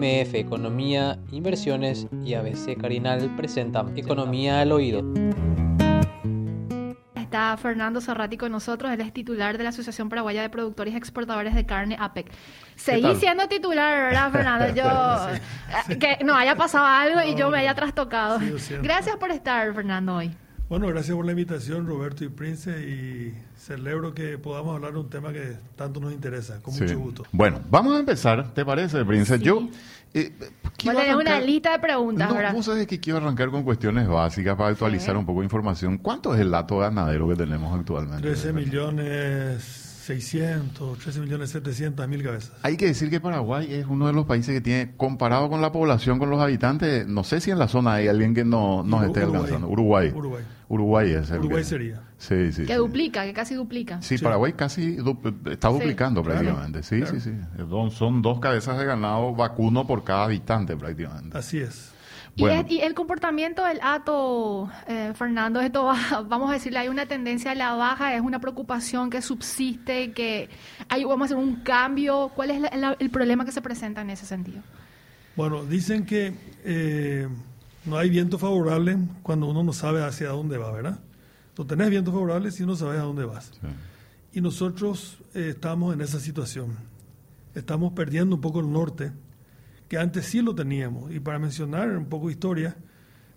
MF Economía, Inversiones y ABC Carinal presentan Economía al Oído. Está Fernando Zorrati con nosotros, él es titular de la Asociación Paraguaya de Productores y Exportadores de Carne, APEC. Seguí siendo titular, ¿verdad, Fernando? Yo, que no haya pasado algo y yo me haya trastocado. Gracias por estar, Fernando, hoy. Bueno, gracias por la invitación, Roberto y Prince, y celebro que podamos hablar de un tema que tanto nos interesa, con mucho gusto. Bueno, vamos a empezar, ¿te parece, Prince? Yo... Eh, una lista de preguntas, no, Vos sabés que quiero arrancar con cuestiones básicas para actualizar un poco de información. ¿Cuánto es el dato ganadero que tenemos actualmente? 13 millones 600, 13 millones 700 mil cabezas. Hay que decir que Paraguay es uno de los países que tiene, comparado con la población, con los habitantes, no sé si en la zona hay alguien que no, nos esté alcanzando. Uruguay. Uruguay. Uruguay es el Uruguay sería. Sí, sí. Que duplica, que casi duplica. Sí, Paraguay casi está duplicando prácticamente. sí, sí, sí. Son dos cabezas de ganado vacuno por cada habitante prácticamente. Así es. Y, el comportamiento del ato, eh, Fernando, esto vamos a decirle, hay una tendencia a la baja, es una preocupación que subsiste, que hay, vamos a hacer un cambio. ¿Cuál es el problema que se presenta en ese sentido? Bueno, dicen que eh, no hay viento favorable cuando uno no sabe hacia dónde va, ¿verdad? No tenés viento favorable si no sabes a dónde vas. Y nosotros eh, estamos en esa situación. Estamos perdiendo un poco el norte que antes sí lo teníamos. Y para mencionar un poco de historia,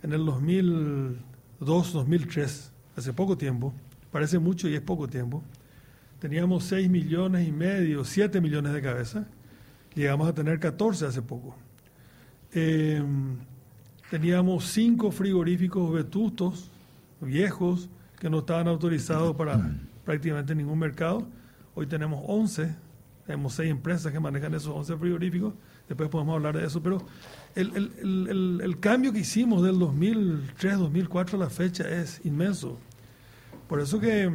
en el 2002, 2003, hace poco tiempo, parece mucho y es poco tiempo, teníamos 6 millones y medio, 7 millones de cabezas, llegamos a tener 14 hace poco. Em, teníamos 5 frigoríficos vetustos, viejos, que no estaban autorizados para prácticamente ningún mercado. Hoy tenemos 11, tenemos 6 empresas que manejan esos 11 frigoríficos después podemos hablar de eso, pero el, el, el, el cambio que hicimos del 2003, 2004 a la fecha es inmenso. Por eso que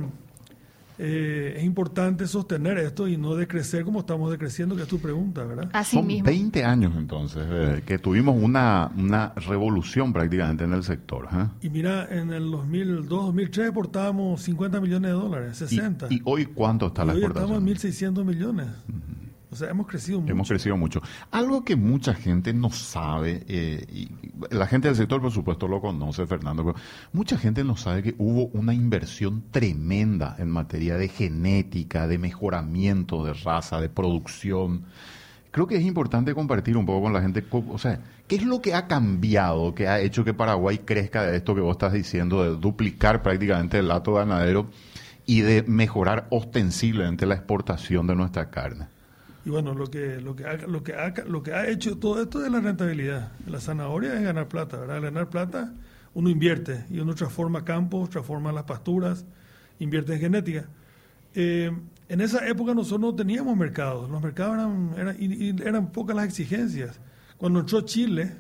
eh, es importante sostener esto y no decrecer como estamos decreciendo, que es tu pregunta, ¿verdad? Así Son 20 años entonces eh, que tuvimos una, una revolución prácticamente en el sector. ¿eh? Y mira, en el 2002, 2003 exportábamos 50 millones de dólares, 60. ¿Y, hoy cuánto está la exportación? Hoy estamos en 1.600 millones. O sea, hemos crecido mucho. Hemos crecido mucho. Algo que mucha gente no sabe, eh, y la gente del sector por supuesto lo conoce, Fernando, pero mucha gente no sabe que hubo una inversión tremenda en materia de genética, de mejoramiento de raza, de producción. Creo que es importante compartir un poco con la gente, o sea, ¿qué es lo que ha cambiado, que ha hecho que Paraguay crezca de esto que vos estás diciendo, de duplicar prácticamente el lato ganadero y de mejorar ostensiblemente la exportación de nuestra carne? Y bueno, lo que, lo que, ha, lo que, ha, lo que ha hecho todo esto es la rentabilidad. La zanahoria es ganar plata, ¿verdad? ganar plata uno invierte y uno transforma campos, transforma las pasturas, invierte en genética. Eh, en esa época nosotros no teníamos mercados, los mercados eran, eran, y, eran pocas las exigencias. Cuando entró Chile,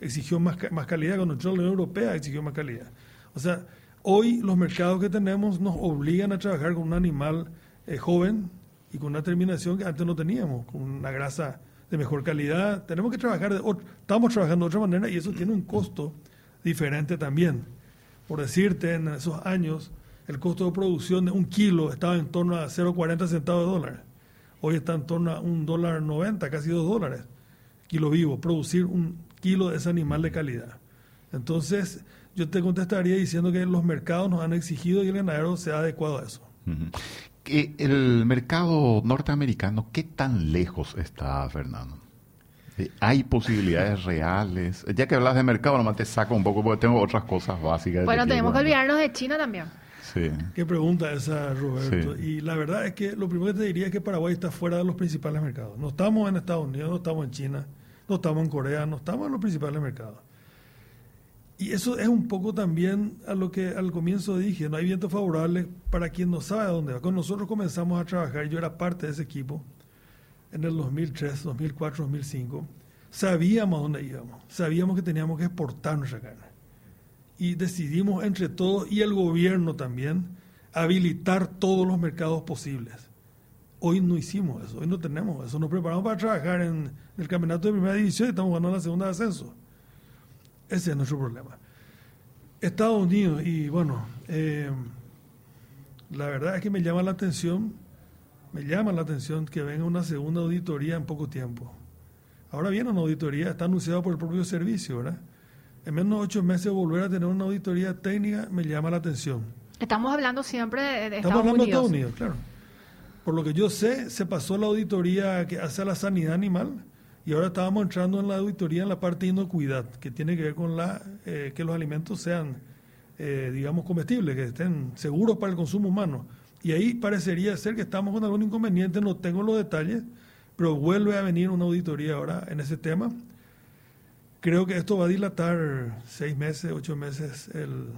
exigió más, más calidad, cuando entró la Unión Europea, exigió más calidad. O sea, hoy los mercados que tenemos nos obligan a trabajar con un animal eh, joven, y con una terminación que antes no teníamos, con una grasa de mejor calidad. Tenemos que trabajar, de estamos trabajando de otra manera y eso tiene un costo diferente también. Por decirte, en esos años, el costo de producción de un kilo estaba en torno a 0,40 centavos de dólar. Hoy está en torno a un dólar 90, casi dos dólares, kilo vivo, producir un kilo de ese animal de calidad. Entonces, yo te contestaría diciendo que los mercados nos han exigido y el ganadero se ha adecuado a eso el mercado norteamericano, ¿qué tan lejos está, Fernando? ¿Hay posibilidades reales? Ya que hablas de mercado, nomás te saco un poco porque tengo otras cosas básicas. Bueno, tenemos que olvidarnos de China también. Sí. Qué pregunta esa, Roberto. Y la verdad es que lo primero que te diría es que Paraguay está fuera de los principales mercados. No estamos en Estados Unidos, no estamos en China, no estamos en Corea, no estamos en los principales mercados. Y eso es un poco también a lo que al comienzo dije, no hay viento favorable para quien no sabe a dónde va. Cuando nosotros comenzamos a trabajar, yo era parte de ese equipo en el 2003, 2004, 2005, sabíamos a dónde íbamos, sabíamos que teníamos que exportar nuestra carne. Y decidimos entre todos y el gobierno también habilitar todos los mercados posibles. Hoy no hicimos eso, hoy no tenemos eso. Nos preparamos para trabajar en el campeonato de primera división y estamos ganando la segunda de ascenso. Ese es nuestro problema. Estados Unidos, y bueno, eh, la verdad es que me llama la atención, me llama la atención que venga una segunda auditoría en poco tiempo. Ahora viene una auditoría, está anunciado por el propio servicio, ¿verdad? En menos de ocho meses volver a tener una auditoría técnica me llama la atención. Estamos hablando siempre de, de Estamos Estados hablando de. Estados Unidos, claro. Por lo que yo sé, se pasó la auditoría que hace a la sanidad animal y ahora estábamos entrando en la auditoría en la parte de inocuidad, que tiene que ver con la eh, que los alimentos sean, eh, digamos, comestibles, que estén seguros para el consumo humano. Y ahí parecería ser que estamos con algún inconveniente, no tengo los detalles, pero vuelve a venir una auditoría ahora en ese tema. Creo que esto va a dilatar seis meses, ocho meses el-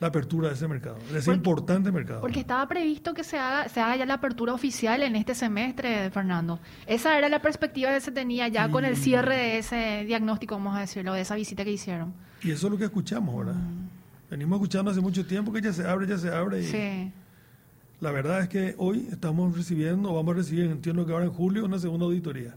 la apertura de ese mercado, de ese Porque- importante mercado. Porque estaba previsto que se haga, se haga ya la apertura oficial en este semestre, Fernando. Esa era la perspectiva que se tenía ya con el cierre de ese diagnóstico, vamos a decirlo, de esa visita que hicieron. Y eso es lo que escuchamos, ¿verdad? Venimos escuchando hace mucho tiempo que ya se abre, ya se abre. Y Sí. La verdad es que hoy estamos recibiendo, vamos a recibir, entiendo que ahora en julio, una segunda auditoría,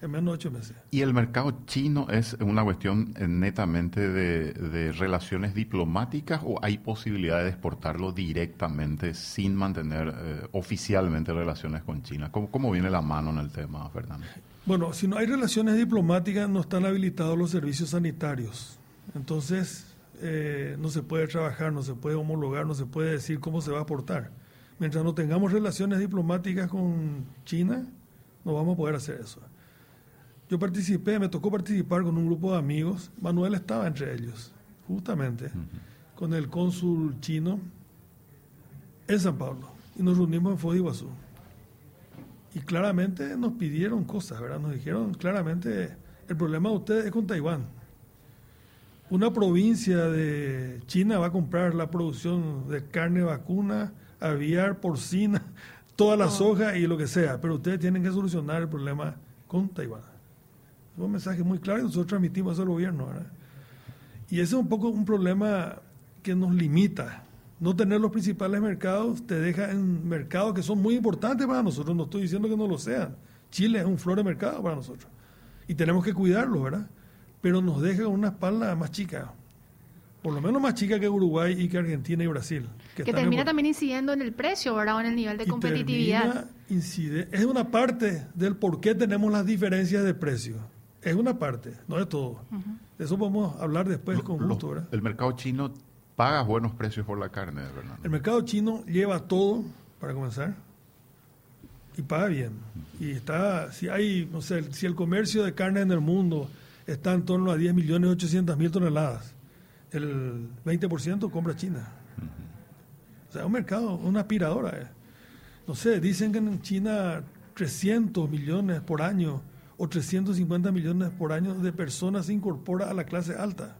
en menos de ocho meses. Y el mercado chino es una cuestión eh, netamente de, de relaciones diplomáticas o hay posibilidad de exportarlo directamente sin mantener eh, oficialmente relaciones con China. ¿Cómo, ¿Cómo viene la mano en el tema, Fernando? Bueno, si no hay relaciones diplomáticas, no están habilitados los servicios sanitarios. Entonces, eh, no se puede trabajar, no se puede homologar, no se puede decir cómo se va a aportar. Mientras no tengamos relaciones diplomáticas con China, no vamos a poder hacer eso. Yo participé, me tocó participar con un grupo de amigos, Manuel estaba entre ellos, justamente, con el cónsul chino en San Pablo, y nos reunimos en Foz de Iguazú. Y claramente nos pidieron cosas, ¿verdad? Nos dijeron claramente, el problema de ustedes es con Taiwán. Una provincia de China va a comprar la producción de carne vacuna, aviar, porcina, toda la soja y lo que sea, pero ustedes tienen que solucionar el problema con Taiwán. Es un mensaje muy claro y nosotros transmitimos eso al gobierno, ¿verdad? Y ese es un poco un problema que nos limita. No tener los principales mercados te deja en mercados que son muy importantes para nosotros. No estoy diciendo que no lo sean. Chile es un flor de mercado para nosotros. Y tenemos que cuidarlo, ¿verdad? Pero nos deja una espalda más chica. Por lo menos más chica que Uruguay y que Argentina y Brasil. Que termina también incidiendo en el precio, ¿verdad? O en el nivel de y competitividad. termina incide- es una parte del por qué tenemos las diferencias de precio. Es una parte, no es todo. De eso podemos hablar después Lo- con lo- gusto, ¿verdad? el mercado chino paga buenos precios por la carne, Fernando. El mercado chino lleva todo, para comenzar, y paga bien. Y está, si hay, no sé, si el comercio de carne en el mundo está en torno a 10 millones 800 mil toneladas, el 20% compra China. O sea, es un mercado, una aspiradora. eh. No sé, dicen que en China 300 millones por año o 350 millones por año de personas se incorpora a la clase alta.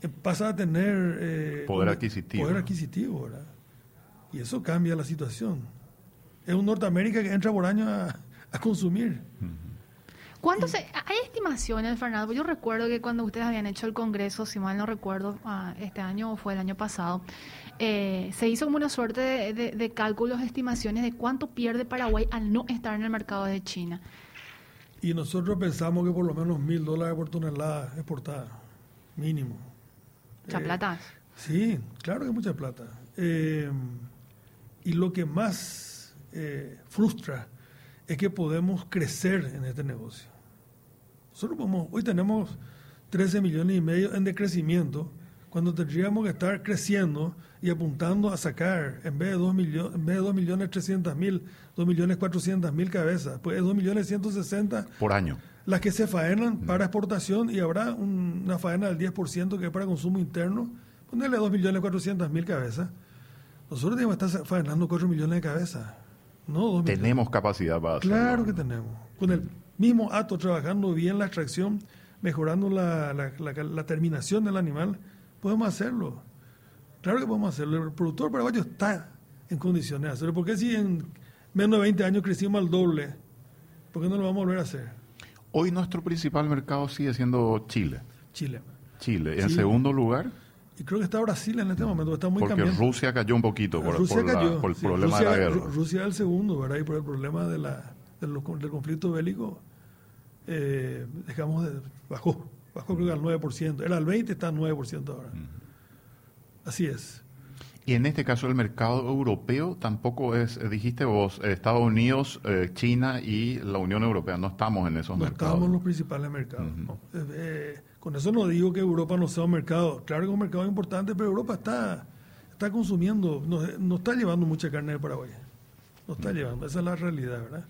Eh, Pasa a tener... eh, Poder adquisitivo. Poder adquisitivo, ¿verdad? Y eso cambia la situación. Es un Norteamérica que entra por año a, a consumir. ¿Cuánto se, hay estimaciones, Fernando? Yo recuerdo que cuando ustedes habían hecho el congreso, si mal no recuerdo, ah, este año o fue el año pasado, eh, se hizo como una suerte de, de- de cálculos, estimaciones de cuánto pierde Paraguay al no estar en el mercado de China. Y nosotros pensamos que por lo menos mil dólares por tonelada exportada, mínimo. Mucha Eh, plata. Sí, claro que mucha plata. Eh, y lo que más eh, frustra es que podemos crecer en este negocio. Nosotros podemos, hoy tenemos 13 millones y medio en decrecimiento, cuando tendríamos que estar creciendo y apuntando a sacar, en vez de 2 millones, en vez de 2 millones 300 mil, 2 millones 400 mil cabezas, pues 2 millones 160 Por año. las que se faenan para exportación y habrá un- una faena del 10% que es para consumo interno, ponerle 2.400.000 cabezas. Nosotros tenemos que estar faenando 4 millones de cabezas. No 2 millones. Tenemos capacidad para hacerlo. Claro que tenemos. Con el mismo acto, trabajando bien la extracción, mejorando la, la- la- la terminación del animal, podemos hacerlo. Claro que podemos hacerlo. El productor paraguayo está en condiciones de hacerlo. ¿Por qué si en menos de 20 años crecimos al doble? ¿Por qué no lo vamos a volver a hacer? Hoy nuestro principal mercado sigue siendo Chile. Chile. Chile. En segundo lugar, Y creo que está Brasil en este momento, está muy porque cambiante. Rusia cayó un poquito por, Rusia por la- por el sí. problema Rusia, de la guerra. Ru- Rusia es el segundo, ¿verdad? Y por el problema de la, de del conflicto bélico, eh, dejamos de, bajó, bajó creo que al 9%. Era al 20%, está al 9% ahora. Así es. Y en este caso el mercado europeo tampoco es, eh, dijiste vos, eh, Estados Unidos, eh, China y la Unión Europea, no estamos en esos no mercados. estamos en los principales mercados. no. Eh, eh, con eso no digo que Europa no sea un mercado, claro que es un mercado importante, pero Europa está, está consumiendo, no, no está llevando mucha carne de Paraguay. No está llevando, esa es la realidad, ¿verdad?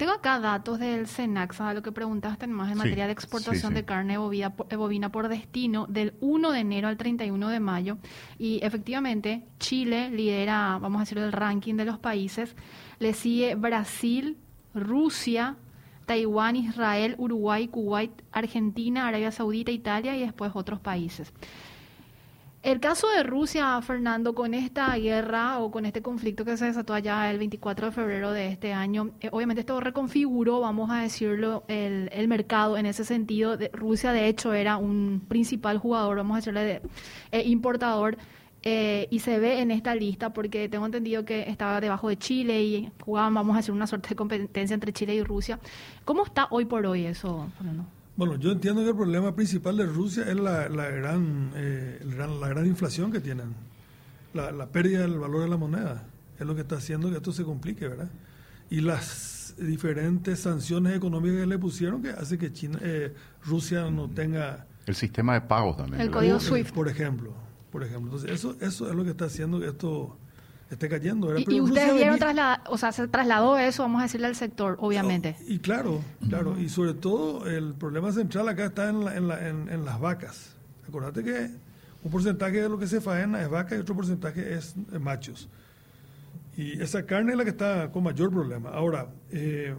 Tengo acá datos del Cenax, a lo que preguntaste más en Sí, materia de exportación sí, sí. de carne bovina, por- bovina por destino del 1 de enero al 31 de mayo. Y efectivamente, Chile lidera, vamos a decirlo, el ranking de los países. Le sigue Brasil, Rusia, Taiwán, Israel, Uruguay, Kuwait, Argentina, Arabia Saudita, Italia y después otros países. El caso de Rusia, Fernando, con esta guerra o con este conflicto que se desató allá el 24 de febrero de este año, eh, obviamente esto reconfiguró, vamos a decirlo, el, el mercado en ese sentido. Rusia, de hecho, era un principal jugador, vamos a decirle, de- eh, importador. eh, y se ve en esta lista porque tengo entendido que estaba debajo de Chile y jugaban, vamos a decir, una suerte de competencia entre Chile y Rusia. ¿Cómo está hoy por hoy eso, Fernando? Bueno, yo entiendo que el problema principal de Rusia es la, la gran, eh, la gran inflación que tienen, la, la pérdida del valor de la moneda. Es lo que está haciendo que esto se complique, ¿verdad? Y las diferentes sanciones económicas que le pusieron que hace que China, eh, Rusia no tenga El sistema de pagos también. El código SWIFT. por ejemplo, por ejemplo. Entonces eso, eso es lo que está haciendo que esto esté cayendo. ¿verdad? Y, y ustedes vieron trasladar, o sea, se trasladó eso, vamos a decirle al sector, obviamente. Y claro, claro. Y sobre todo el problema central acá está en, la- en, la- en- en las vacas. Acordate que un porcentaje de lo que se faena es vaca y otro porcentaje es eh, machos. Y esa carne es la que está con mayor problema. Ahora, eh,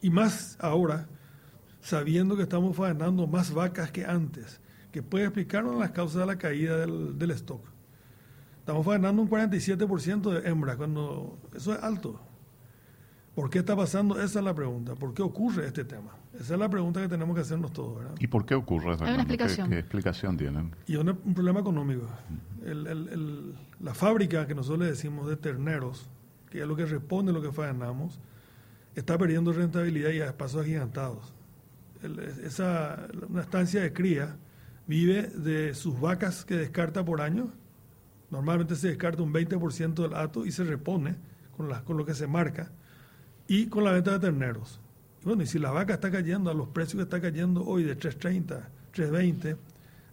y más ahora, sabiendo que estamos faenando más vacas que antes, que puede explicarnos las causas de la caída del, del stock. Estamos faenando un 47% de hembra, cuando eso es alto. ¿Por qué está pasando? Esa es la pregunta. ¿Por qué ocurre este tema? Esa es la pregunta que tenemos que hacernos todos, ¿verdad? ¿Y por qué ocurre? Fernando? ¿Qué- explicación. ¿Qué, explicación tienen? Y es una- un problema económico. El- el- el- la fábrica que nosotros le decimos de terneros, que es lo que responde a lo que faenamos, está perdiendo rentabilidad y a pasos agigantados. El- esa, una estancia de cría vive de sus vacas que descarta por año. Normalmente se descarta un 20% del hato y se repone con, la- con lo que se marca y con la venta de terneros. Y bueno, y si la vaca está cayendo a los precios que está cayendo hoy de 3.30, 3.20,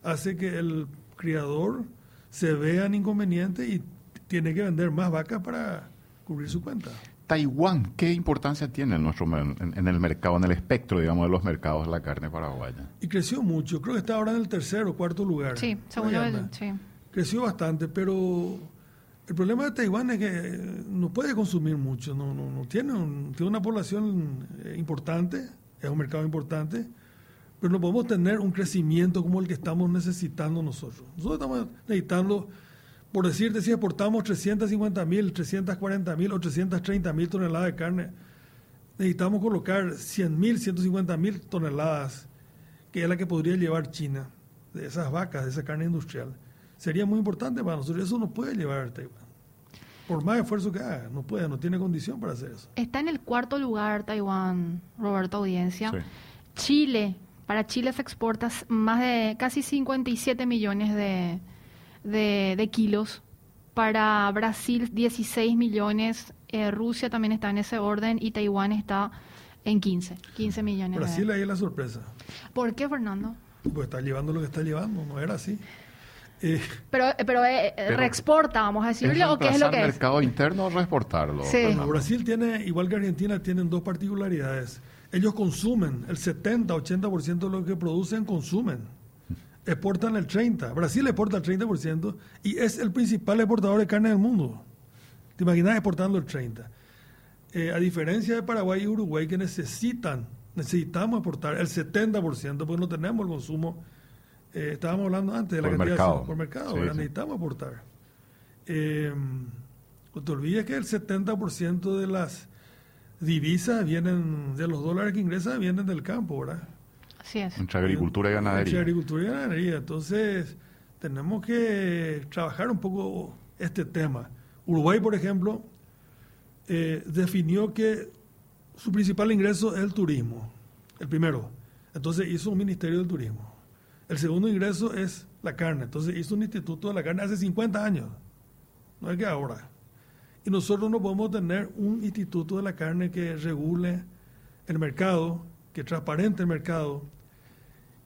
hace que el criador se vea en inconveniente y tiene que vender más vacas para cubrir su cuenta. Taiwán, ¿qué importancia tiene en, nuestro, en, en el mercado, en el espectro, digamos, de los mercados de la carne paraguaya? Y creció mucho, creo que está ahora en el tercer o cuarto lugar. Sí, según del- sí. Creció bastante, pero el problema de Taiwán es que no puede consumir mucho, no, no, no tiene, un- tiene una población eh, importante, es un mercado importante, pero no podemos tener un crecimiento como el que estamos necesitando nosotros. Nosotros estamos necesitando, por decirte, si exportamos 350 mil, 340 mil o 330 mil toneladas de carne, necesitamos colocar 100 mil, 150 mil toneladas, que es la que podría llevar China, de esas vacas, de esa carne industrial. Sería muy importante para nosotros. Eso no puede llevar Taiwán. Por más esfuerzo que haga, no puede, no tiene condición para hacer eso. Está en el cuarto lugar Taiwán, Roberto Audiencia. Sí. Chile, para Chile se exporta más de casi 57 millones de, de, de kilos. Para Brasil 16 millones. Eh, Rusia también está en ese orden y Taiwán está en 15, 15 millones. de- Brasil ahí es la sorpresa. ¿Por qué, Fernando? Pues está llevando lo que está llevando, no era así. Eh, Pero, pero, eh, eh, Pero- reexporta, vamos a ¿Es decirle, o qué es lo que es. mercado interno o reexportarlo? Sí. Bueno, Brasil tiene, igual que Argentina, tienen dos particularidades. Ellos consumen, el 70-80% de lo que producen consumen. Exportan el 30%. Brasil exporta el 30% y es el principal exportador de carne del mundo. ¿Te imaginas exportando el 30%? Eh, a diferencia de Paraguay y Uruguay que necesitan, necesitamos exportar el 70% porque no tenemos el consumo. Eh, estábamos hablando antes de la Por cantidad de- mercado. por mercado, Sí, ¿verdad? sí. necesitamos exportar. Eh, no te olvides que el 70% de las divisas vienen, de los dólares que ingresan, vienen del campo, ¿verdad? Así es. Entre agricultura y Entre ganadería. agricultura y ganadería. Entonces, tenemos que trabajar un poco este tema. Uruguay, por ejemplo, eh, definió que su principal ingreso es el turismo, el primero. Entonces hizo un ministerio del turismo. El segundo ingreso es la carne. Entonces hizo un instituto de la carne hace 50 años, no es que ahora. Y nosotros no podemos tener un instituto de la carne que regule el mercado, que transparente el mercado,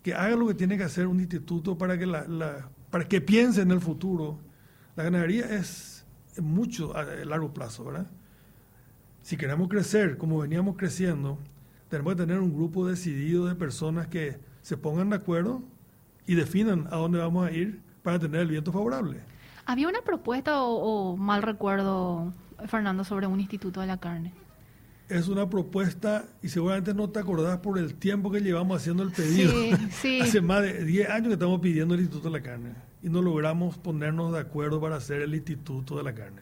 que haga lo que tiene que hacer un instituto para que, la, para que piense en el futuro. La ganadería es mucho a largo plazo, ¿verdad? Si queremos crecer como veníamos creciendo, tenemos que tener un grupo decidido de personas que se pongan de acuerdo y definan a dónde vamos a ir para tener el viento favorable. ¿Había una propuesta o, mal recuerdo, Fernando, sobre un instituto de la carne? Es una propuesta y seguramente no te acordás por el tiempo que llevamos haciendo el pedido. Sí, Hace más de 10 años que estamos pidiendo el Instituto de la Carne y no logramos ponernos de acuerdo para hacer el Instituto de la Carne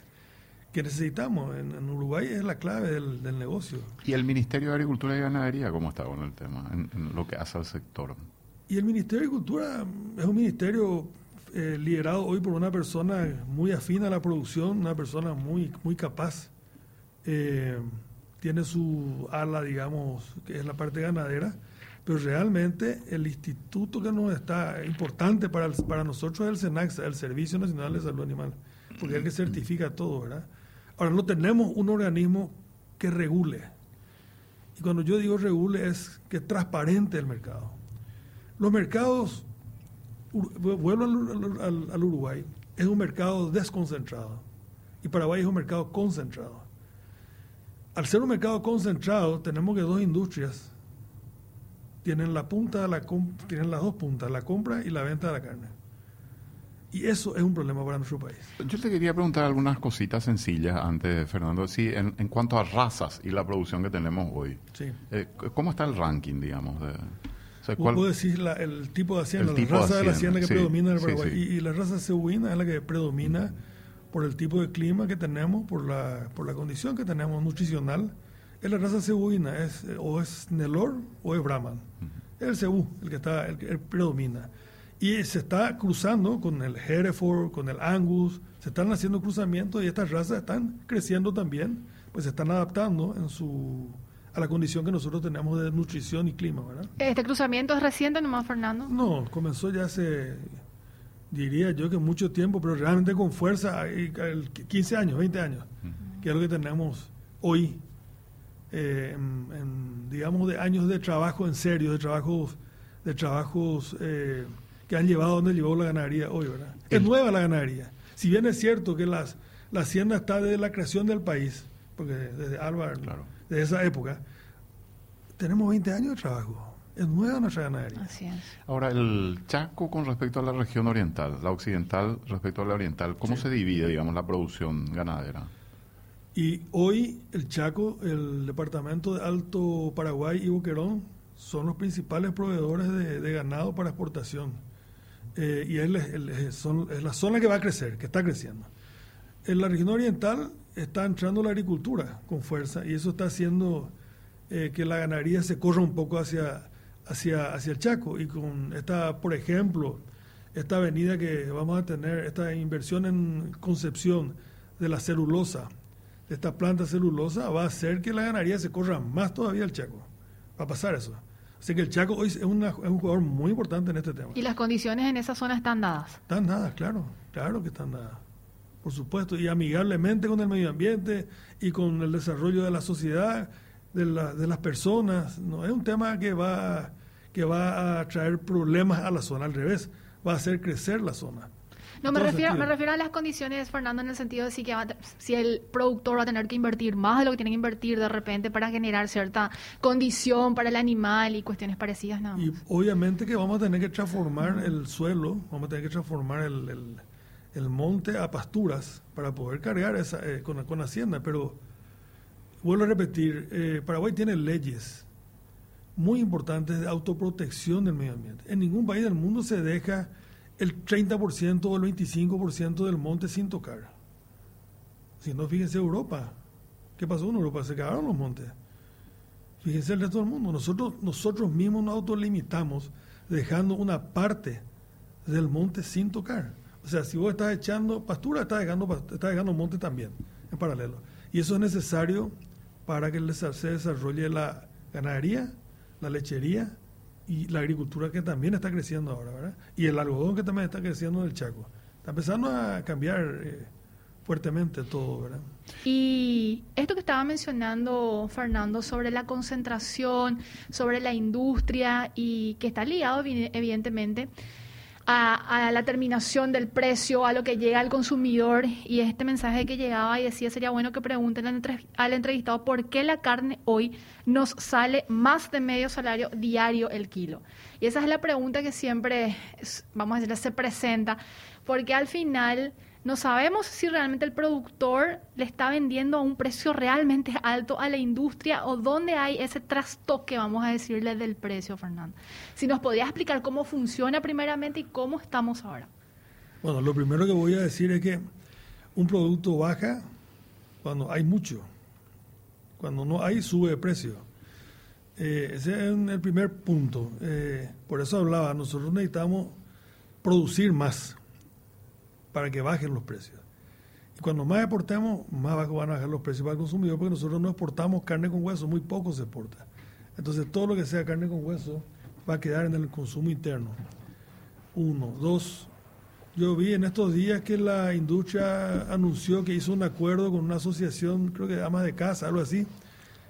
que necesitamos en, Uruguay es la clave del, negocio. ¿Y el Ministerio de Agricultura y Ganadería cómo está con el tema, en, lo que hace al sector? Y el Ministerio de Agricultura es un ministerio eh, liderado hoy por una persona muy afín a la producción, una persona muy, muy capaz. Eh, tiene su ala, digamos, que es la parte ganadera, pero realmente el instituto que nos está importante para, para nosotros es el SENAX, el Servicio Nacional de Salud Animal, porque es el que certifica todo, ¿verdad? Ahora, no tenemos un organismo que regule. Y cuando yo digo regule es que es transparente el mercado. Los mercados, vuelvo al, Uruguay, es un mercado desconcentrado. Y Paraguay es un mercado concentrado. Al ser un mercado concentrado, tenemos que dos industrias tienen la punta de la tienen las dos puntas, la compra y la venta de la carne. Y eso es un problema para nuestro país. Yo te quería preguntar algunas cositas sencillas antes, Fernando. Sí, en, cuanto a razas y la producción que tenemos hoy. Sí. Eh, ¿Cómo está el ranking, digamos? De, ¿cuál, puedo decir el tipo de hacienda, la raza de, la hacienda que predomina en el Paraguay. Y, la raza cebuina es la que predomina por el tipo de clima que tenemos, por la, por la condición que tenemos nutricional. Es la raza cebuina, es, o es Nelor o es Brahman. Es el cebú el que, está, el que predomina. Y se está cruzando con el Hereford, con el Angus, se están haciendo cruzamientos y estas razas están creciendo también, pues se están adaptando en su a la condición que nosotros tenemos de nutrición y clima, ¿verdad? ¿Este cruzamiento es reciente nomás, Fernando? No, comenzó ya hace, diría yo que mucho tiempo, pero realmente con fuerza, 15 años, 20 años, que es lo que tenemos hoy, eh, en, digamos, de años de trabajo en serio, de trabajos, de trabajos eh, que han llevado donde llevó la ganadería hoy, ¿verdad? Es nueva la ganadería. Si bien es cierto que las, la hacienda está desde la creación del país, porque desde Álvaro, desde esa época, tenemos 20 años de trabajo. Es nueva nuestra ganadería. Así es. Ahora, el Chaco con respecto a la región oriental, la occidental respecto a la oriental, ¿cómo se divide, digamos, la producción ganadera? Y hoy el Chaco, el departamento de Alto Paraguay y Boquerón son los principales proveedores de ganado para exportación eh, y es, la zona que va a crecer, que está creciendo. En la región oriental está entrando la agricultura con fuerza y eso está haciendo eh, que la ganadería se corra un poco hacia, hacia, hacia el Chaco. Y con esta, por ejemplo, esta avenida que vamos a tener, esta inversión en concepción de la celulosa, de esta planta celulosa, va a hacer que la ganadería se corra más todavía al Chaco. Va a pasar eso. Así que el Chaco hoy es, un jugador muy importante en este tema. ¿Y las condiciones en esa zona están dadas? Están dadas, claro, claro que están dadas. Por supuesto, y amigablemente con el medio ambiente y con el desarrollo de la sociedad, de, de las personas. No es un tema que va, que va a traer problemas a la zona, al revés, va a hacer crecer la zona. No, me refiero, me refiero a las condiciones, Fernando, en el sentido de si, que si el productor va a tener que invertir más de lo que tiene que invertir de repente para generar cierta condición para el animal y cuestiones parecidas. Nada Y obviamente que vamos a tener que transformar el suelo, vamos a tener que transformar el, el, monte a pasturas para poder cargar esa, eh, con, con Hacienda, pero vuelvo a repetir, eh, Paraguay tiene leyes muy importantes de autoprotección del medio ambiente. En ningún país del mundo se deja el 30% o el 25% del monte sin tocar. Si no, fíjense Europa. ¿Qué pasó en Europa? Se cagaron los montes. Fíjense el resto del mundo. Nosotros, nosotros mismos nos autolimitamos dejando una parte del monte sin tocar. O sea, si vos estás echando pastura, estás dejando, estás dejando monte también, en paralelo. Y eso es necesario para que se desarrolle la ganadería, la lechería y la agricultura que también está creciendo ahora, ¿verdad? Y el algodón que también está creciendo en el Chaco. Está empezando a cambiar eh, fuertemente todo, ¿verdad? Y esto que estaba mencionando Fernando sobre la concentración, sobre la industria y que está ligado evidentemente a, la terminación del precio, a lo que llega al consumidor y este mensaje que llegaba y decía sería bueno que pregunten al entrevistado por qué la carne hoy nos sale más de medio salario diario el kilo. Y esa es la pregunta que siempre, vamos a decir, se presenta, porque al final no sabemos si realmente el productor le está vendiendo a un precio realmente alto a la industria o dónde hay ese trastoque, vamos a decirle, del precio, Fernando. Si nos podría explicar cómo funciona primeramente y cómo estamos ahora. Bueno, lo primero que voy a decir es que un producto baja cuando hay mucho. Cuando no hay, sube de precio. Eh, ese es el primer punto. Eh, por eso hablaba, nosotros necesitamos producir más para que bajen los precios. Y cuando más exportemos, más van a bajar los precios para el consumidor, porque nosotros no exportamos carne con hueso, muy poco se exporta. Entonces todo lo que sea carne con hueso va a quedar en el consumo interno. Uno. Dos, yo vi en estos días que la industria anunció que hizo un acuerdo con una asociación, creo que de amas de casa, algo así,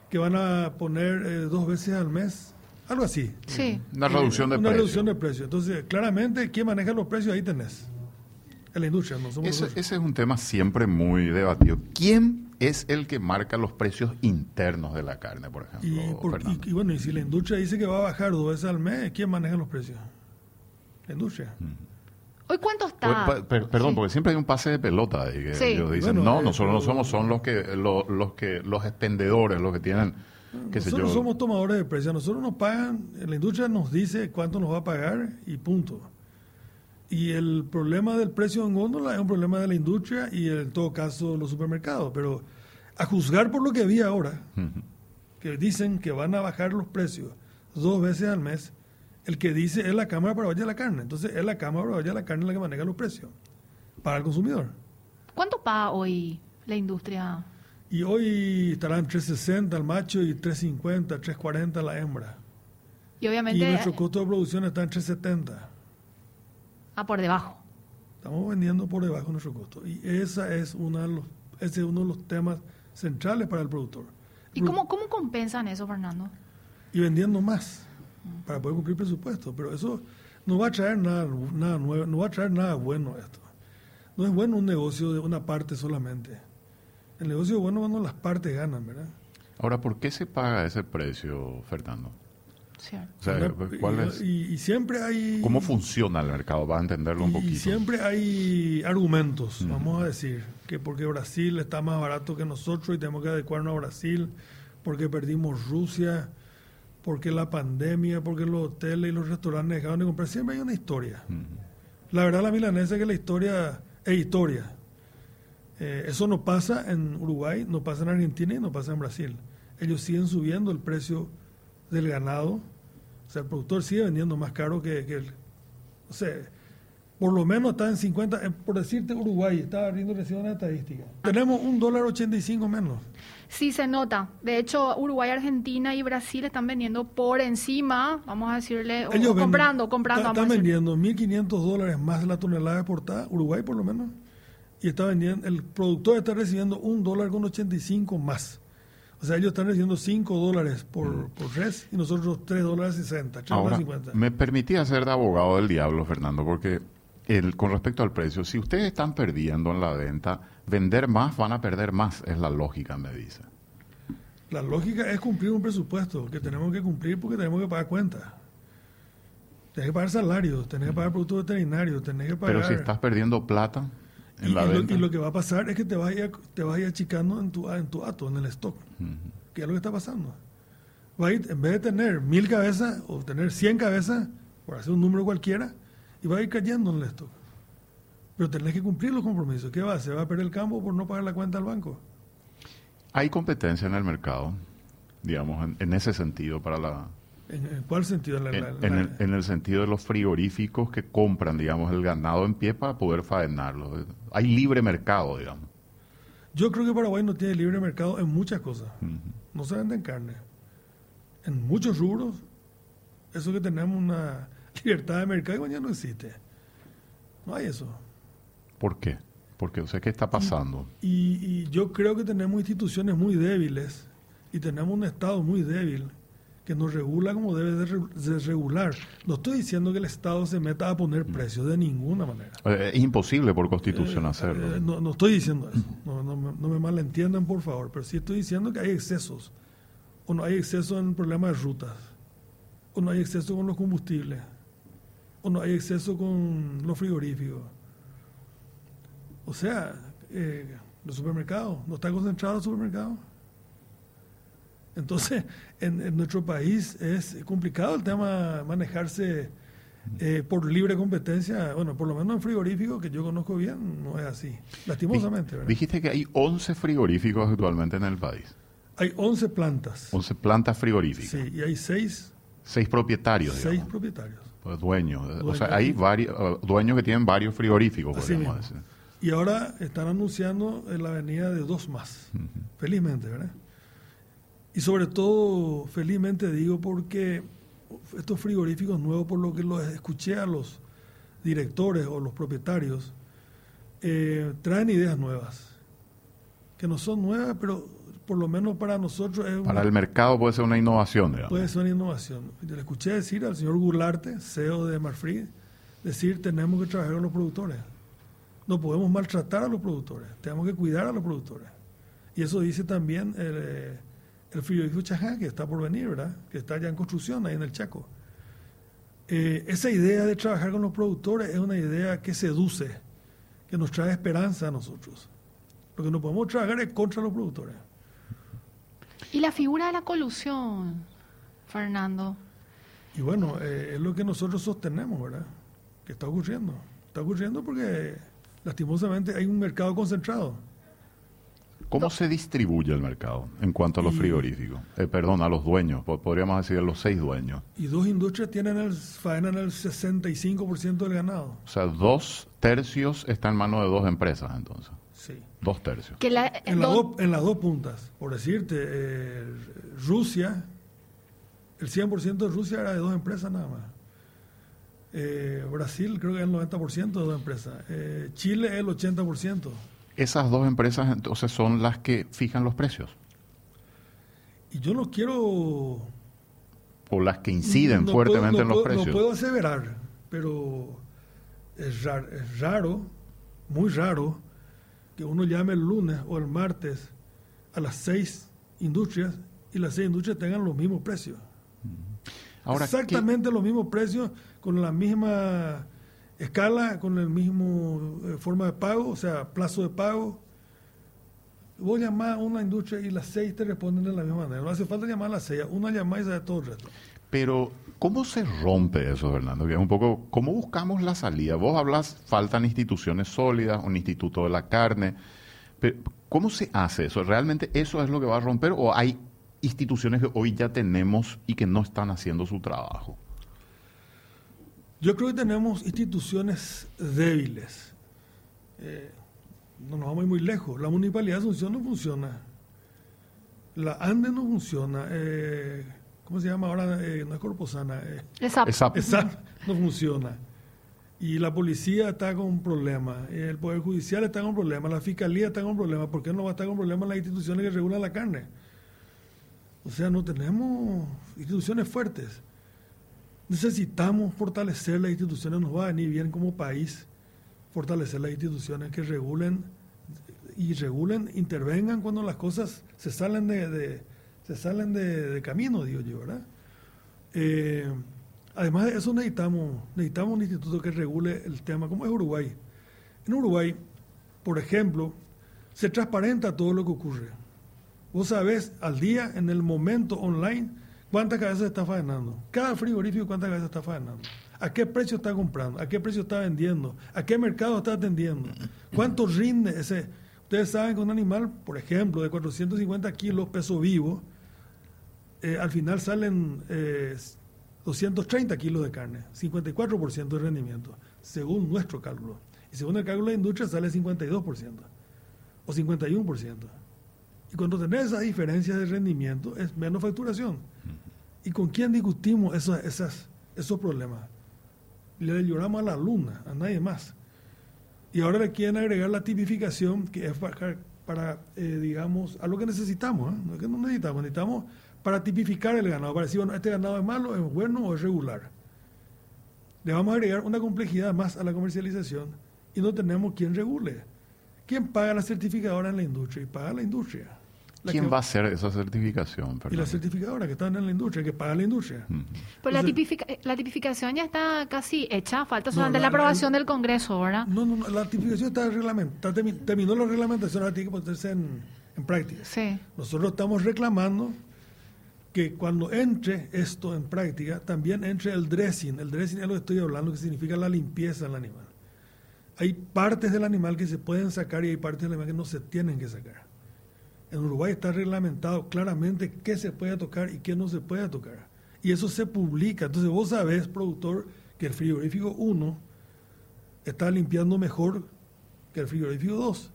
que van a poner eh, dos veces al mes, algo así. Sí. Una reducción de Una reducción de precios. Entonces, claramente, ¿quién maneja los precios? Ahí tenés la industria. No ese, ese, es un tema siempre muy debatido. ¿Quién es el que marca los precios internos de la carne, por ejemplo? Y, bueno, y si la industria dice que va a bajar dos veces al mes, ¿quién maneja los precios? La industria. ¿Hoy cuánto está? perdón, porque siempre hay un pase de pelota. Y que ellos dicen, no, eh, nosotros no somos, son los que, los, los que, los expendedores, los que tienen... nosotros somos tomadores de precios, nosotros nos pagan, la industria nos dice cuánto nos va a pagar y punto. Y el problema del precio en góndola es un problema de la industria y en todo caso los supermercados. Pero a juzgar por lo que vi ahora, que dicen que van a bajar los precios dos veces al mes, el que dice es la Cámara para de la Carne. Entonces es la Cámara para de la Carne la que maneja los precios para el consumidor. ¿Cuánto paga hoy la industria? Y hoy estarán 360 el macho y 350, 340 la hembra. Y obviamente... Y nuestro costo de producción está en 370. Ah, por debajo. Estamos vendiendo por debajo de nuestro costo. Y esa es una de los, ese es uno de los temas centrales para el productor. ¿Y cómo, cómo compensan eso, Fernando? Y vendiendo más para poder cumplir presupuesto. Pero eso no va a traer nada, nada nuevo, no va a traer nada bueno esto. No es bueno un negocio de una parte solamente. El negocio es bueno cuando las partes ganan, ¿verdad? Ahora, ¿por qué se paga ese precio, Fernando? Y, siempre hay... ¿Cómo funciona el mercado? Va a entenderlo un poquito. Y siempre hay argumentos, mm. vamos a decir, que porque Brasil está más barato que nosotros y tenemos que adecuarnos a Brasil, porque perdimos Rusia, porque la pandemia, porque los hoteles y los restaurantes dejaron de comprar. Siempre hay una historia. Mm. La verdad, la milanesa es que la historia es historia. Eh, eso no pasa en Uruguay, no pasa en Argentina y no pasa en Brasil. Ellos siguen subiendo el precio del ganado. O sea, el productor sigue vendiendo más caro que, el... O sea, por lo menos está en 50, eh, por decirte Uruguay, estaba viendo recién una estadística. Tenemos un dólar 85 menos. Sí, se nota. De hecho, Uruguay, Argentina y Brasil están vendiendo por encima, vamos a decirle, o, comprando, comprando. están vendiendo 1.500 dólares más la tonelada exportada, Uruguay por lo menos, y está vendiendo, el productor está recibiendo un dólar con 85 más. O sea, ellos están recibiendo 5 dólares por, mm. por, res y nosotros 3 dólares 60, Ahora, Me permitía ser de abogado del diablo, Fernando, porque el, con respecto al precio, si ustedes están perdiendo en la venta, vender más van a perder más, es la lógica, me dice. La lógica es cumplir un presupuesto que tenemos que cumplir porque tenemos que pagar cuentas. Tenés que pagar salarios, tenés que pagar productos veterinarios, tenés que pagar... Pero si estás perdiendo plata y, lo, que va a pasar es que te vas a ir, te vas achicando en tu, en tu ato, en el stock. ¿Qué es lo que está pasando? Va a ir, en vez de tener mil cabezas o tener cien cabezas, por hacer un número cualquiera, y va a ir cayendo en el stock. Pero tenés que cumplir los compromisos. ¿Qué va? ¿Se va a perder el campo por no pagar la cuenta al banco? Hay competencia en el mercado, digamos, en ese sentido para la, ¿En, cuál sentido? en, el, sentido de los frigoríficos que compran, digamos, el ganado en pie para poder faenarlo. Hay libre mercado, digamos. Yo creo que Paraguay no tiene libre mercado en muchas cosas. No se venden carne. En muchos rubros Eso que tenemos una libertad de mercado y ya no existe. No hay eso. ¿Por qué? Porque, o sea, ¿qué está pasando? Y, y yo creo que tenemos instituciones muy débiles y tenemos un Estado muy débil que nos regula como debe de, regular. No estoy diciendo que el Estado se meta a poner precios de ninguna manera. Eh, es imposible por constitución eh, hacerlo. Eh, no, no, estoy diciendo eso. No, no, no, me malentiendan, por favor. Pero sí estoy diciendo que hay excesos. O no hay exceso en el problema de rutas. O no hay exceso con los combustibles. O no hay exceso con los frigoríficos. O sea, los supermercados. ¿No está concentrado el supermercado? Entonces, en, nuestro país es complicado el tema manejarse eh, por libre competencia. Bueno, por lo menos en frigoríficos, que yo conozco bien, no es así. Lastimosamente. ¿verdad? Dijiste que hay 11 frigoríficos actualmente en el país. Hay 11 plantas. 11 plantas frigoríficas. Sí, y hay 6. 6 propietarios. 6 propietarios. Pues dueños. O sea, hay varios, uh, dueños que tienen varios frigoríficos, podríamos decir. Y ahora están anunciando la venida de dos más. Felizmente, ¿verdad? Y sobre todo, felizmente digo, porque estos frigoríficos nuevos, por lo que los escuché a los directores o los propietarios, eh, traen ideas nuevas, que no son nuevas, pero por lo menos para nosotros es Para el mercado puede ser una innovación, Puede ser una innovación. Le escuché decir al señor Gularte, CEO de Marfrig, decir tenemos que trabajar con los productores. No podemos maltratar a los productores, tenemos que cuidar a los productores. Y eso dice también el, eh, el frigorífico Chajá, que está por venir, ¿verdad? Que está ya en construcción ahí en el Chaco. Eh, esa idea de trabajar con los productores es una idea que seduce, que nos trae esperanza a nosotros. Porque no podemos trabajar contra los productores. ¿Y la figura de la colusión, Fernando? Y bueno, eh, es lo que nosotros sostenemos, ¿verdad? Que está ocurriendo. Está ocurriendo porque lastimosamente hay un mercado concentrado. ¿Cómo se distribuye el mercado en cuanto a los frigoríficos? Eh, perdón, a los dueños, podríamos decir a los seis dueños. Y dos industrias tienen el, faenan el 65% del ganado. O sea, dos tercios están en manos de dos empresas entonces. Sí. Dos tercios. en, en las dos puntas. Por decirte, eh, Rusia, el 100% de Rusia era de dos empresas nada más. Eh, Brasil creo que es el 90% de dos empresas. Chile es el 80% esas dos empresas entonces son las que fijan los precios. Y yo no quiero... O las que inciden fuertemente en los precios. No puedo aseverar, pero es raro, es raro, muy raro, que uno llame el lunes o el martes a las seis industrias y las seis industrias tengan los mismos precios. Ahora, Exactamente los mismos precios, con la misma escala con el mismo eh, forma de pago, o sea, plazo de pago. Vos llamás a una industria y las seis te responden de la misma manera. No hace falta llamar a las seis, una llamada y se da todo el resto. Pero, ¿cómo se rompe eso, Fernando? Que es un poco, ¿cómo buscamos la salida? Vos hablas, faltan instituciones sólidas, un instituto de la carne. Pero, ¿Cómo se hace eso? ¿Realmente eso es lo que va a romper o hay instituciones que hoy ya tenemos y que no están haciendo su trabajo? Yo creo que tenemos instituciones débiles. Eh, no nos vamos a ir muy lejos. La municipalidad de Asunción no funciona. La ANDE no funciona. Eh, ¿Cómo se llama ahora? Eh, no es Corposana. Eh, ESAP. ESAP no funciona. Y la policía está con problemas. El Poder Judicial está con problemas. La Fiscalía está con problemas. ¿Por qué no va a estar con problemas las instituciones que regulan la carne? O sea, no tenemos instituciones fuertes. Necesitamos fortalecer las instituciones, nos va a venir bien como país fortalecer las instituciones que regulen y regulen, intervengan cuando las cosas se salen de, se salen de, camino, digo yo, ¿verdad? Eh, además de eso necesitamos, necesitamos un instituto que regule el tema, como es Uruguay. En Uruguay, por ejemplo, se transparenta todo lo que ocurre. Vos sabés al día, en el momento online, ¿Cuántas cabezas está faenando? Cada frigorífico, ¿cuántas cabezas está faenando? ¿A qué precio está comprando? ¿A qué precio está vendiendo? ¿A qué mercado está atendiendo? ¿Cuánto rinde ese? Ustedes saben que un animal, por ejemplo, de 450 kilos peso vivo, eh, al final salen 230 eh, kilos de carne, 54% de rendimiento, según nuestro cálculo. Y según el cálculo de la industria sale 52% o 51%. Y cuando tenés esas diferencias de rendimiento, es menos facturación. ¿Y con quién discutimos esos, esas, esos problemas? Le lloramos a la luna, a nadie más. Y ahora le quieren agregar la tipificación, que es para, eh, digamos, a lo que necesitamos. ¿eh? Es que no necesitamos, necesitamos para tipificar el ganado, para decir, bueno, este ganado es malo, es bueno o es regular. Le vamos a agregar una complejidad más a la comercialización y no tenemos quien regule. ¿Quién paga la certificadora en la industria? Y paga la industria. ¿Quién va a hacer esa certificación? Y la certificadora que están en la industria, que paga la industria. Pues la, la, tipificación ya está casi hecha, falta solamente la, aprobación del Congreso, ¿verdad? No, no, la tipificación está reglamentada, terminó la reglamentación, ahora tiene que ponerse en, en práctica. Sí. Nosotros estamos reclamando que cuando entre esto en práctica, también entre el dressing. El dressing es lo que estoy hablando, que significa la limpieza del animal. Hay partes del animal que se pueden sacar y hay partes del animal que no se tienen que sacar. En Uruguay está reglamentado claramente qué se puede tocar y qué no se puede tocar. Y eso se publica. Entonces vos sabés, productor, que el frigorífico 1 está limpiando mejor que el frigorífico 2,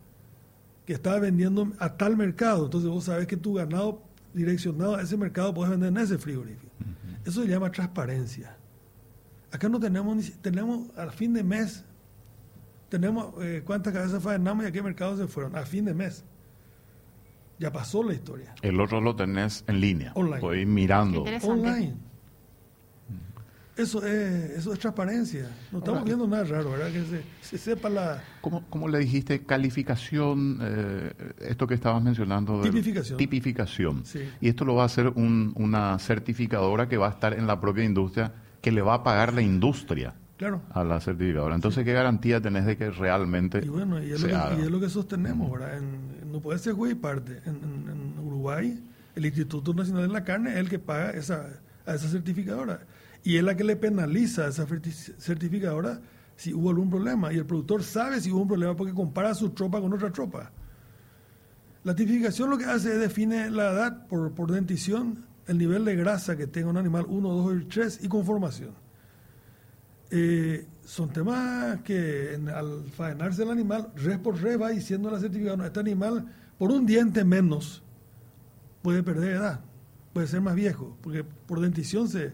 que está vendiendo a tal mercado. Entonces vos sabés que tu ganado direccionado a ese mercado puedes vender en ese frigorífico. Eso se llama transparencia. Acá no tenemos, ni, tenemos al fin de mes, tenemos eh, cuántas cabezas faenamos y a qué mercado se fueron, a fin de mes. Ya pasó la historia. El otro lo tenés en línea. Online. ir mirando. Online. Eso es, eso es transparencia. No estamos viendo nada raro, ¿verdad? Que se, sepa la... ¿Cómo, le dijiste? Calificación, eh, esto que estabas mencionando. Tipificación. Tipificación. Y esto lo va a hacer una certificadora que va a estar en la propia industria, que le va a pagar la industria. Claro. A la certificadora. Entonces, ¿qué garantía tenés de que realmente y bueno, y es, lo, que, y es lo que sostenemos, ¿verdad? no puede ser juez y parte. En, en, Uruguay, el Instituto Nacional de la Carne es el que paga esa, a esa certificadora y es la que le penaliza a esa certificadora si hubo algún problema. Y el productor sabe si hubo un problema porque compara su tropa con otra tropa. La tipificación lo que hace es define la edad por, por dentición, el nivel de grasa que tenga un animal 1, 2 y 3 y conformación. Eh, son temas que al faenarse el animal, res por res va diciendo la certificadora, este animal por un diente menos puede perder edad, puede ser más viejo, porque por dentición se,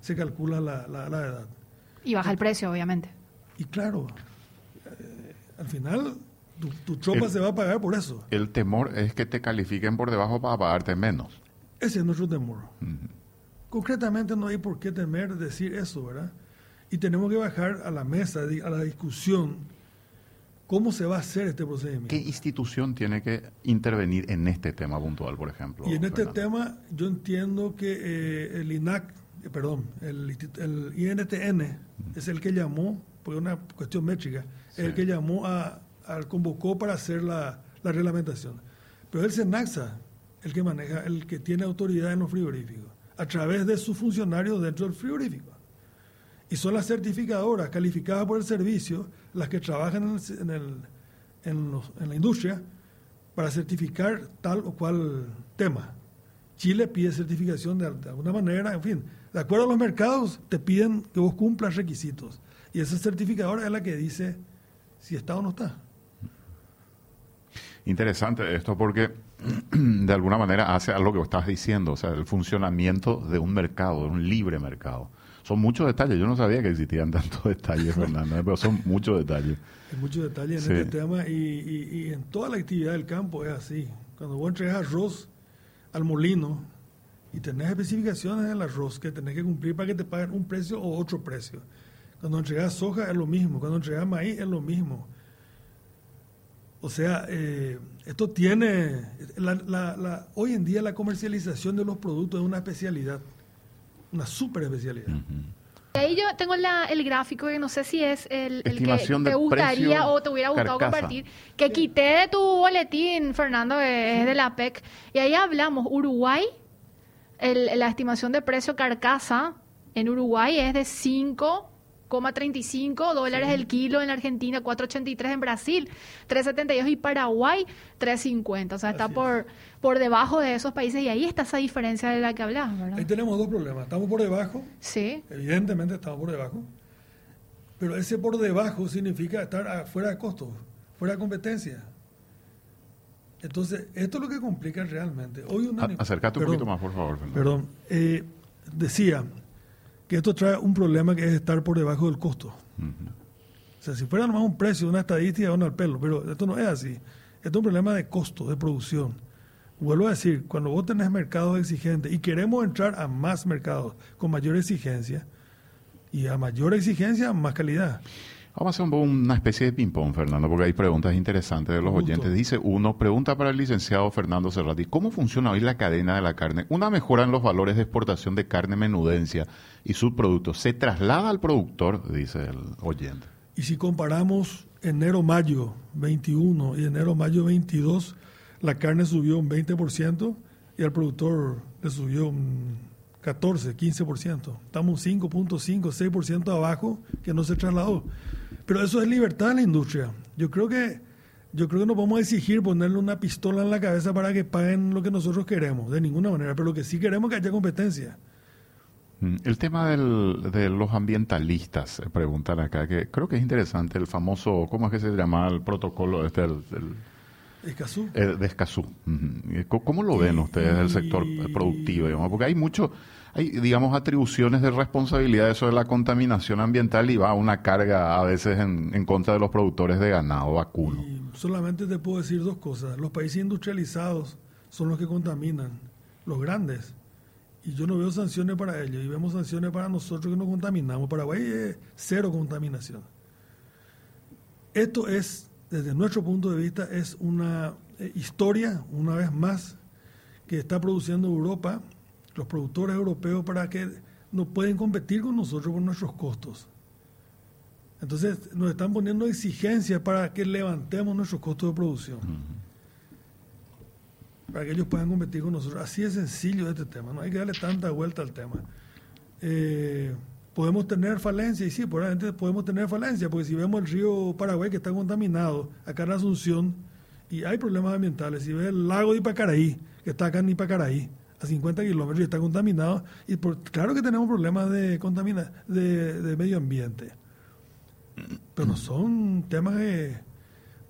se calcula la, la, edad. Y baja el precio, obviamente. Y claro, eh, al final tu, tropa se va a pagar por eso. El temor es que te califiquen por debajo para pagarte menos. Ese es nuestro temor. Concretamente no hay por qué temer decir eso, ¿verdad? Y tenemos que bajar a la mesa, a la discusión, cómo se va a hacer este procedimiento. ¿Qué institución tiene que intervenir en este tema puntual, por ejemplo? Y en este tema yo entiendo que eh, el INAC eh, perdón, el, el, INTN es el que llamó, por una cuestión métrica, el que llamó a, al convocó para hacer la, la reglamentación. Pero el SENAXA, el que maneja, el que tiene autoridad en los frigoríficos, a través de sus funcionarios dentro del frigorífico. Y son las certificadoras calificadas por el servicio las que trabajan en, el, en, los, en la industria para certificar tal o cual tema. Chile pide certificación de, alguna manera, en fin, de acuerdo a los mercados, te piden que vos cumplas requisitos. Y esa certificadora es la que dice si está o no está. Interesante esto porque de alguna manera hace algo que estás diciendo, o sea, el funcionamiento de un mercado, de un libre mercado. Son muchos detalles, yo no sabía que existían tantos detalles, Fernando, pero son muchos detalles. Hay muchos detalles en este tema y, y, en toda la actividad del campo es así. Cuando vos entregas arroz al molino, y tenés especificaciones en el arroz que tenés que cumplir para que te paguen un precio o otro precio. Cuando entregas soja es lo mismo, cuando entregas maíz es lo mismo. O sea, eh, esto tiene, la, la, hoy en día la comercialización de los productos es una especialidad, una super especialidad. Ahí yo tengo el gráfico que no sé si es el, que te gustaría o te hubiera gustado compartir, que quité de tu boletín, Fernando, es de la PEC, y ahí hablamos Uruguay la estimación de precio carcasa en Uruguay es de 5,35 dólares el kilo, en la Argentina 4,83 en Brasil, 3,72 y Paraguay 3,50. O sea, está por, por debajo de esos países y ahí está esa diferencia de la que hablas, Ahí tenemos dos problemas. Estamos por debajo. Sí. Evidentemente estamos por debajo. Pero ese por debajo significa estar fuera de costo, fuera de competencia. Entonces, esto es lo que complica realmente. Hoy Acércate un poquito más, por favor. Perdón. Eh, decía que esto trae un problema que es estar por debajo del costo. O sea, si fuera nomás un precio, una estadística, van al pelo, pero esto no es así. Esto es un problema de costo, de producción. Vuelvo a decir, cuando vos tenés mercados exigentes y queremos entrar a más mercados con mayor exigencia, y a mayor exigencia, más calidad. Vamos a hacer una especie de ping-pong, Fernando, porque hay preguntas interesantes de los oyentes. Dice uno, pregunta para el licenciado Fernando Cerrati, ¿cómo funciona hoy la cadena de la carne? Una mejora en los valores de exportación de carne menudencia y subproductos. ¿Se traslada al productor? Dice el oyente. Y si comparamos enero-mayo 21 y enero-mayo 22, la carne subió un 20% y al productor le subió un 14, 15%. Estamos 5.5, 6% abajo que no se trasladó. Pero eso es libertad en la industria. Yo creo que yo creo que no podemos exigir ponerle una pistola en la cabeza para que paguen lo que nosotros queremos, de ninguna manera. Pero lo que sí queremos es que haya competencia. Mm, el tema del, de los ambientalistas, eh, preguntan acá, que creo que es interesante, el famoso, ¿cómo es que se llama el protocolo este? El, Escazú. de Escazú. ¿Cómo lo ven ustedes del sector productivo? Porque hay mucho, hay, digamos, atribuciones de responsabilidad de la contaminación ambiental y va una carga a veces en, contra de los productores de ganado vacuno. solamente te puedo decir dos cosas. Los países industrializados son los que contaminan, los grandes. Y yo no veo sanciones para ellos, y vemos sanciones para nosotros que no contaminamos. Paraguay es cero contaminación. Esto es desde nuestro punto de vista, es una eh, historia, una vez más, que está produciendo Europa, los productores europeos, para que no pueden competir con nosotros por nuestros costos. Entonces, nos están poniendo exigencias para que levantemos nuestros costos de producción. Para que ellos puedan competir con nosotros. Así es sencillo este tema, no hay que darle tanta vuelta al tema. Eh, podemos tener falencia, y sí, probablemente podemos tener falencia, porque si vemos el río Paraguay que está contaminado, acá en Asunción, y hay problemas ambientales, si ves el lago de Ipacaraí, que está acá en Ipacaraí, a 50 kilómetros y está contaminado, y por, claro que tenemos problemas de, contamina, de, de medio ambiente, pero no son temas de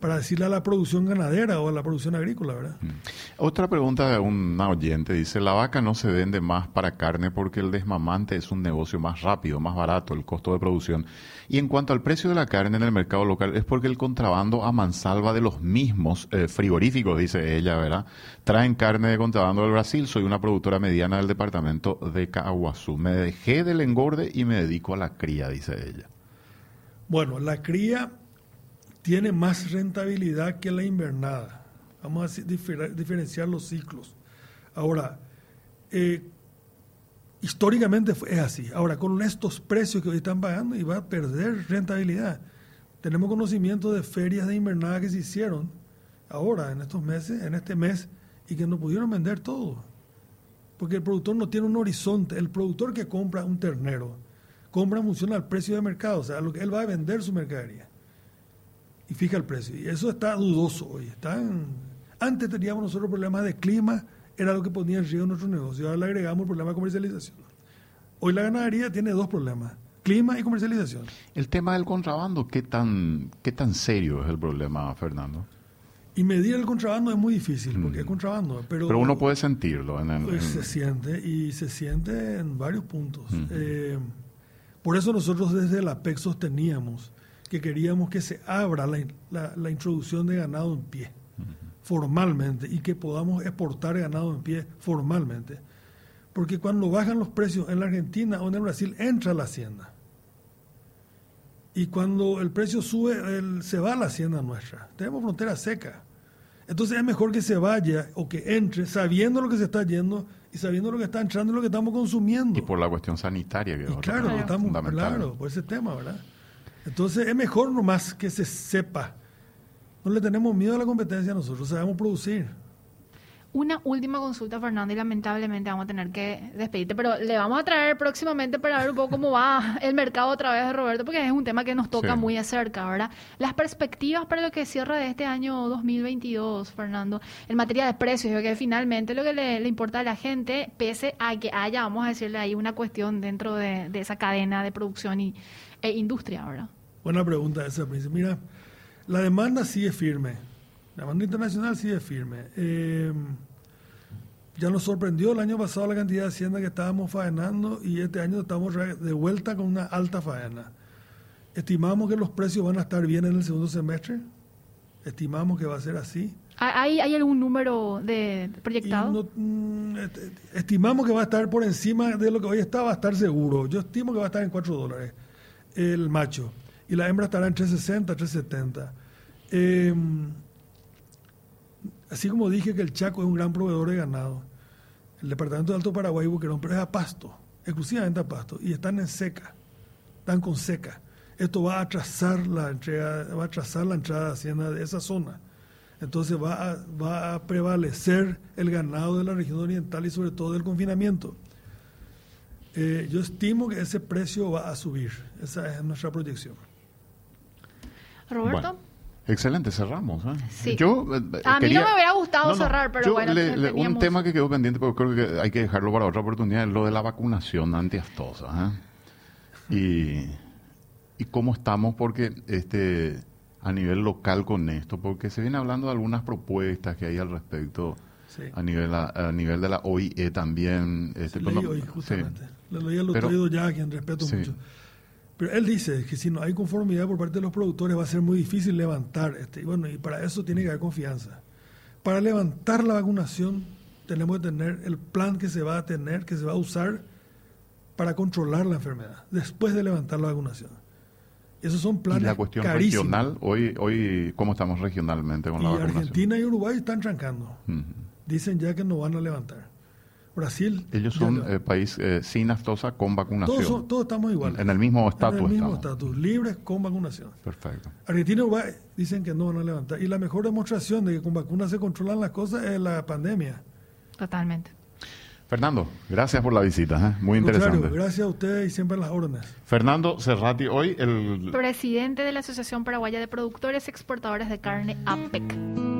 para decirle a la producción ganadera o a la producción agrícola, ¿verdad? Mm. Otra pregunta de un oyente dice, la vaca no se vende más para carne porque el desmamante es un negocio más rápido, más barato, el costo de producción. Y en cuanto al precio de la carne en el mercado local, es porque el contrabando a mansalva de los mismos eh, frigoríficos, dice ella, ¿verdad? Traen carne de contrabando del Brasil, soy una productora mediana del departamento de Caguazú. Me dejé del engorde y me dedico a la cría, dice ella. Bueno, la cría tiene más rentabilidad que la invernada. Vamos a diferenciar los ciclos. Ahora, eh, históricamente es así. Ahora, con estos precios que hoy están pagando, y va a perder rentabilidad. Tenemos conocimiento de ferias de invernada que se hicieron ahora, en estos meses, en este mes, y que no pudieron vender todo. Porque el productor no tiene un horizonte. El productor que compra un ternero, compra en función al precio de mercado, o sea, lo que él va a vender su mercadería y fija el precio. Y eso está dudoso hoy. Están, antes teníamos nosotros problemas de clima, era lo que ponía en riesgo nuestro negocio. Ahora le agregamos el problema de comercialización. Hoy la ganadería tiene dos problemas, clima y comercialización. El tema del contrabando, ¿qué tan, qué tan serio es el problema, Fernando? Y medir el contrabando es muy difícil, porque es mm. contrabando. Pero, pero uno puede sentirlo. En el, pues Se siente, y se siente en varios puntos. Eh, por eso nosotros desde la PEC sosteníamos que queríamos que se abra la, la, introducción de ganado en pie formalmente y que podamos exportar ganado en pie formalmente. Porque cuando bajan los precios en la Argentina o en el Brasil, entra la hacienda. Y cuando el precio sube, se va a la hacienda nuestra. Tenemos frontera seca. Entonces es mejor que se vaya o que entre sabiendo lo que se está yendo y sabiendo lo que está entrando y lo que estamos consumiendo. Y por la cuestión sanitaria que es claro, estamos, claro, por ese tema, ¿verdad? Entonces es mejor nomás que se sepa. No le tenemos miedo a la competencia nosotros, sabemos producir. Una última consulta, Fernando, y lamentablemente vamos a tener que despedirte, pero le vamos a traer próximamente para ver un poco cómo va el mercado otra vez de Roberto, porque es un tema que nos toca muy de cerca, ¿verdad? Las perspectivas para lo que cierra de este año 2022, Fernando, en materia de precios, que finalmente lo que le, importa a la gente, pese a que haya, vamos a decirle ahí, una cuestión dentro de, de esa cadena de producción y, e industria, ¿verdad? Buena pregunta esa, Mira, la demanda sigue firme. La demanda internacional sigue firme. Eh, Ya nos sorprendió el año pasado la cantidad de hacienda que estábamos faenando y este año estamos de vuelta con una alta faena. Estimamos que los precios van a estar bien en el segundo semestre. Estimamos que va a ser así. ¿Hay, hay algún número de proyectado? Mm, estimamos que va a estar por encima de lo que hoy está, va a estar seguro. Yo estimo que va a estar en 4 dólares el macho. Y la hembra estará en 360, 370. Eh, así como dije que el Chaco es un gran proveedor de ganado, el departamento de Alto Paraguay y Buquerón, pero es a pasto, exclusivamente a pasto, y están en seca, están con seca. Esto va a atrasar la entrega, va a atrasar la entrada de hacienda de esa zona. Entonces va a, va a prevalecer el ganado de la región oriental y sobre todo del confinamiento. Eh, yo estimo que ese precio va a subir. Esa es nuestra proyección. Roberto. Excelente, cerramos. ¿eh? Yo, eh, a mí no me hubiera gustado cerrar, pero bueno. un tema que quedó pendiente, porque creo que hay que dejarlo para otra oportunidad, es lo de la vacunación antiaftosa. ¿eh? Y, y cómo estamos, porque este a nivel local con esto, porque se viene hablando de algunas propuestas que hay al respecto a nivel a, nivel de la OIE también. Este, hoy, justamente. Lo leí al ya, a quien respeto mucho. Pero él dice que si no hay conformidad por parte de los productores va a ser muy difícil levantar. Este, y bueno, y para eso tiene que haber confianza. Para levantar la vacunación tenemos que tener el plan que se va a tener, que se va a usar para controlar la enfermedad, después de levantar la vacunación. Esos son planes Y la cuestión regional, hoy, hoy ¿cómo estamos regionalmente con la vacunación? Argentina y Uruguay están trancando. Dicen ya que no van a levantar. Brasil. Ellos son eh, país eh, sin aftosa con vacunación. Todos, estamos igual. En el mismo estatus. En el mismo estatus, libres con vacunación. Perfecto. Argentina y Uruguay dicen que no van a levantar. Y la mejor demostración de que con vacunas se controlan las cosas es la pandemia. Totalmente. Fernando, gracias por la visita, ¿eh? muy interesante. gracias a ustedes y siempre las órdenes. Fernando Cerrati, hoy el... Presidente de la Asociación Paraguaya de Productores y Exportadores de Carne, APEC.